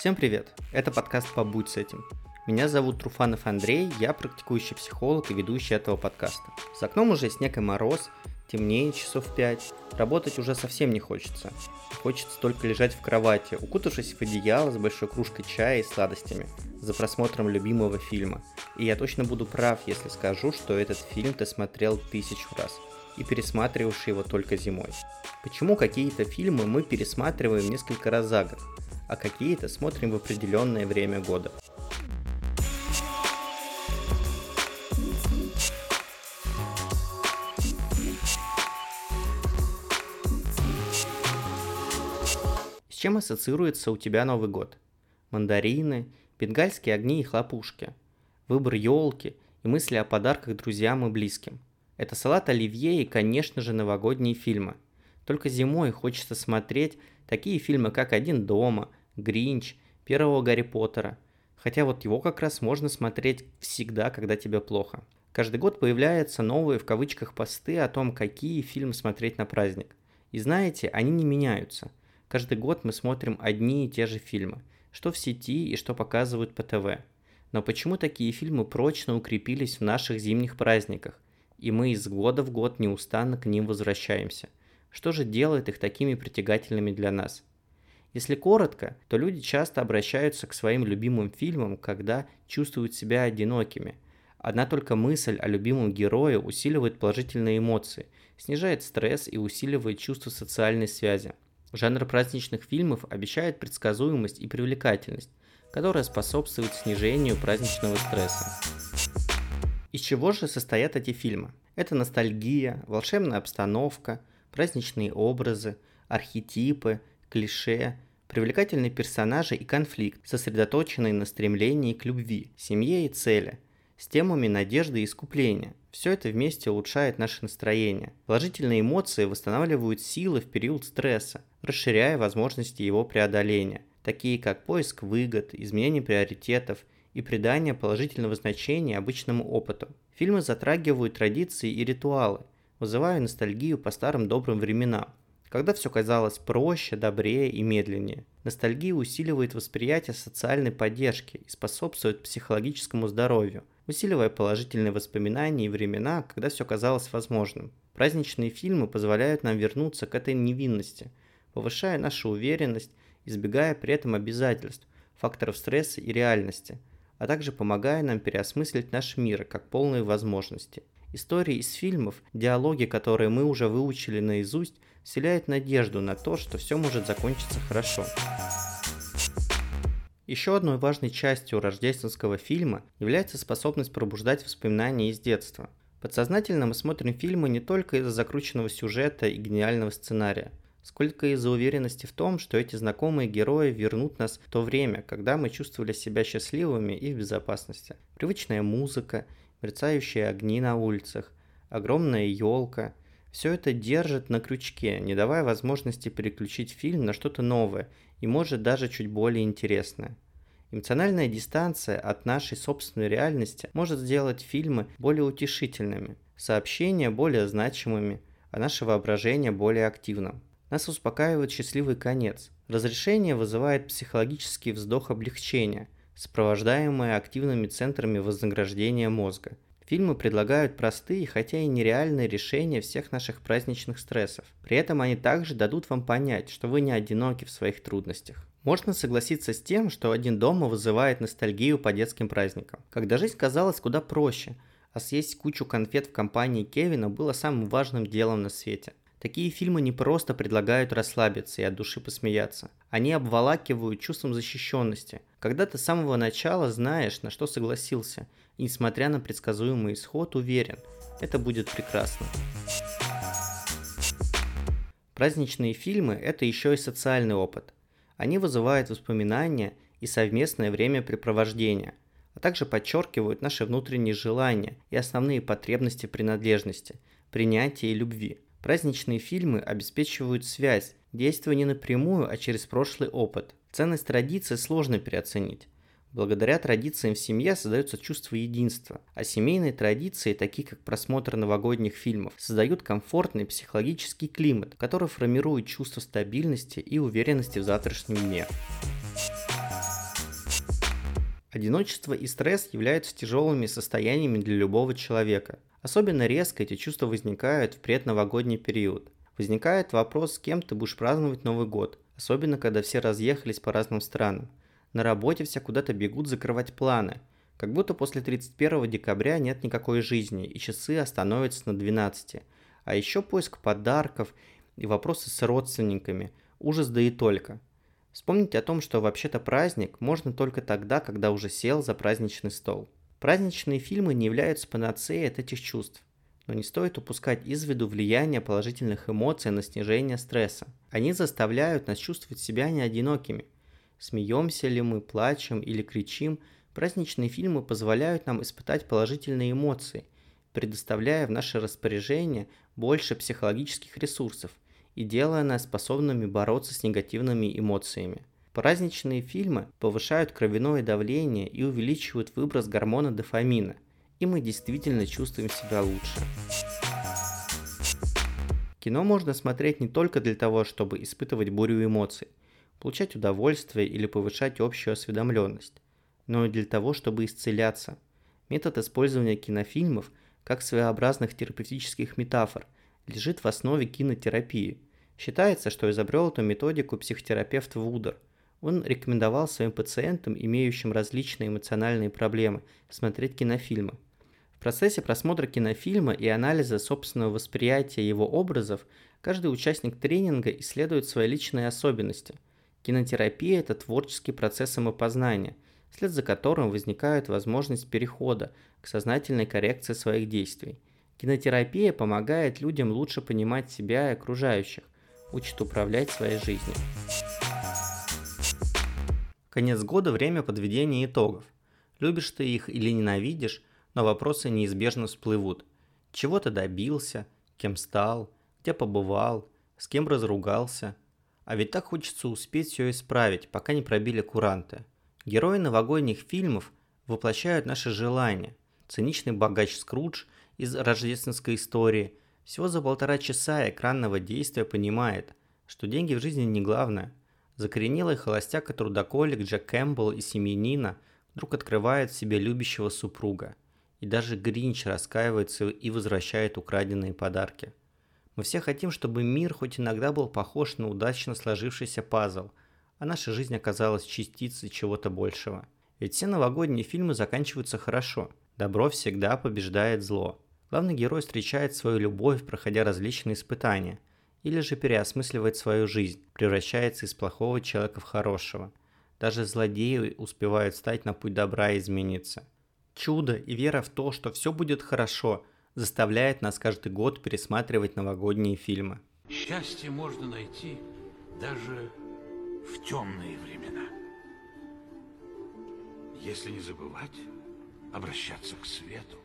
Всем привет! Это подкаст «Побудь с этим». Меня зовут Труфанов Андрей, я практикующий психолог и ведущий этого подкаста. За окном уже снег и мороз, темнее часов пять. Работать уже совсем не хочется. Хочется только лежать в кровати, укутавшись в одеяло с большой кружкой чая и сладостями, за просмотром любимого фильма. И я точно буду прав, если скажу, что этот фильм ты смотрел тысячу раз и пересматриваешь его только зимой. Почему какие-то фильмы мы пересматриваем несколько раз за год, а какие-то смотрим в определенное время года? С чем ассоциируется у тебя Новый год? Мандарины, бенгальские огни и хлопушки, выбор елки и мысли о подарках друзьям и близким – это салат оливье и, конечно же, новогодние фильмы. Только зимой хочется смотреть такие фильмы, как «Один дома», «Гринч», первого Гарри Поттера. Хотя вот его как раз можно смотреть всегда, когда тебе плохо. Каждый год появляются новые в кавычках посты о том, какие фильмы смотреть на праздник. И знаете, они не меняются. Каждый год мы смотрим одни и те же фильмы, что в сети и что показывают по ТВ. Но почему такие фильмы прочно укрепились в наших зимних праздниках? и мы из года в год неустанно к ним возвращаемся. Что же делает их такими притягательными для нас? Если коротко, то люди часто обращаются к своим любимым фильмам, когда чувствуют себя одинокими. Одна только мысль о любимом герое усиливает положительные эмоции, снижает стресс и усиливает чувство социальной связи. Жанр праздничных фильмов обещает предсказуемость и привлекательность, которая способствует снижению праздничного стресса. Из чего же состоят эти фильмы? Это ностальгия, волшебная обстановка, праздничные образы, архетипы, клише, привлекательные персонажи и конфликт, сосредоточенный на стремлении к любви, семье и цели, с темами надежды и искупления. Все это вместе улучшает наше настроение. Положительные эмоции восстанавливают силы в период стресса, расширяя возможности его преодоления, такие как поиск выгод, изменение приоритетов – и придание положительного значения обычному опыту. Фильмы затрагивают традиции и ритуалы, вызывая ностальгию по старым добрым временам, когда все казалось проще, добрее и медленнее. Ностальгия усиливает восприятие социальной поддержки и способствует психологическому здоровью, усиливая положительные воспоминания и времена, когда все казалось возможным. Праздничные фильмы позволяют нам вернуться к этой невинности, повышая нашу уверенность, избегая при этом обязательств, факторов стресса и реальности – а также помогая нам переосмыслить наш мир как полные возможности. Истории из фильмов, диалоги, которые мы уже выучили наизусть, вселяют надежду на то, что все может закончиться хорошо. Еще одной важной частью рождественского фильма является способность пробуждать воспоминания из детства. Подсознательно мы смотрим фильмы не только из-за закрученного сюжета и гениального сценария сколько из-за уверенности в том, что эти знакомые герои вернут нас в то время, когда мы чувствовали себя счастливыми и в безопасности. Привычная музыка, мерцающие огни на улицах, огромная елка – все это держит на крючке, не давая возможности переключить фильм на что-то новое и может даже чуть более интересное. Эмоциональная дистанция от нашей собственной реальности может сделать фильмы более утешительными, сообщения более значимыми, а наше воображение более активным. Нас успокаивает счастливый конец. Разрешение вызывает психологический вздох облегчения, сопровождаемый активными центрами вознаграждения мозга. Фильмы предлагают простые, хотя и нереальные решения всех наших праздничных стрессов. При этом они также дадут вам понять, что вы не одиноки в своих трудностях. Можно согласиться с тем, что один дома вызывает ностальгию по детским праздникам. Когда жизнь казалась куда проще, а съесть кучу конфет в компании Кевина было самым важным делом на свете. Такие фильмы не просто предлагают расслабиться и от души посмеяться. Они обволакивают чувством защищенности, когда ты с самого начала знаешь, на что согласился, и несмотря на предсказуемый исход, уверен, это будет прекрасно. Праздничные фильмы – это еще и социальный опыт. Они вызывают воспоминания и совместное времяпрепровождение, а также подчеркивают наши внутренние желания и основные потребности принадлежности, принятия и любви – Праздничные фильмы обеспечивают связь, действуя не напрямую, а через прошлый опыт. Ценность традиции сложно переоценить. Благодаря традициям в семье создается чувство единства, а семейные традиции, такие как просмотр новогодних фильмов, создают комфортный психологический климат, который формирует чувство стабильности и уверенности в завтрашнем дне. Одиночество и стресс являются тяжелыми состояниями для любого человека. Особенно резко эти чувства возникают в предновогодний период. Возникает вопрос, с кем ты будешь праздновать Новый год, особенно когда все разъехались по разным странам. На работе все куда-то бегут закрывать планы. Как будто после 31 декабря нет никакой жизни, и часы остановятся на 12. А еще поиск подарков и вопросы с родственниками. Ужас да и только. Вспомнить о том, что вообще-то праздник можно только тогда, когда уже сел за праздничный стол. Праздничные фильмы не являются панацеей от этих чувств. Но не стоит упускать из виду влияние положительных эмоций на снижение стресса. Они заставляют нас чувствовать себя не одинокими. Смеемся ли мы, плачем или кричим, праздничные фильмы позволяют нам испытать положительные эмоции, предоставляя в наше распоряжение больше психологических ресурсов – и делая нас способными бороться с негативными эмоциями. Праздничные фильмы повышают кровяное давление и увеличивают выброс гормона дофамина, и мы действительно чувствуем себя лучше. Кино можно смотреть не только для того, чтобы испытывать бурю эмоций, получать удовольствие или повышать общую осведомленность, но и для того, чтобы исцеляться. Метод использования кинофильмов как своеобразных терапевтических метафор лежит в основе кинотерапии – Считается, что изобрел эту методику психотерапевт Вудер. Он рекомендовал своим пациентам, имеющим различные эмоциональные проблемы, смотреть кинофильмы. В процессе просмотра кинофильма и анализа собственного восприятия его образов каждый участник тренинга исследует свои личные особенности. Кинотерапия – это творческий процесс самопознания, вслед за которым возникает возможность перехода к сознательной коррекции своих действий. Кинотерапия помогает людям лучше понимать себя и окружающих, учит управлять своей жизнью. Конец года – время подведения итогов. Любишь ты их или ненавидишь, но вопросы неизбежно всплывут. Чего ты добился, кем стал, где побывал, с кем разругался. А ведь так хочется успеть все исправить, пока не пробили куранты. Герои новогодних фильмов воплощают наши желания. Циничный богач Скрудж из рождественской истории – всего за полтора часа экранного действия понимает, что деньги в жизни не главное. Закоренелый холостяк и трудоколик Джек Кэмпбелл и семьянина вдруг открывает в себе любящего супруга. И даже Гринч раскаивается и возвращает украденные подарки. Мы все хотим, чтобы мир хоть иногда был похож на удачно сложившийся пазл, а наша жизнь оказалась частицей чего-то большего. Ведь все новогодние фильмы заканчиваются хорошо. Добро всегда побеждает зло. Главный герой встречает свою любовь, проходя различные испытания, или же переосмысливает свою жизнь, превращается из плохого человека в хорошего. Даже злодеи успевают стать на путь добра и измениться. Чудо и вера в то, что все будет хорошо, заставляет нас каждый год пересматривать новогодние фильмы. Счастье можно найти даже в темные времена. Если не забывать обращаться к свету.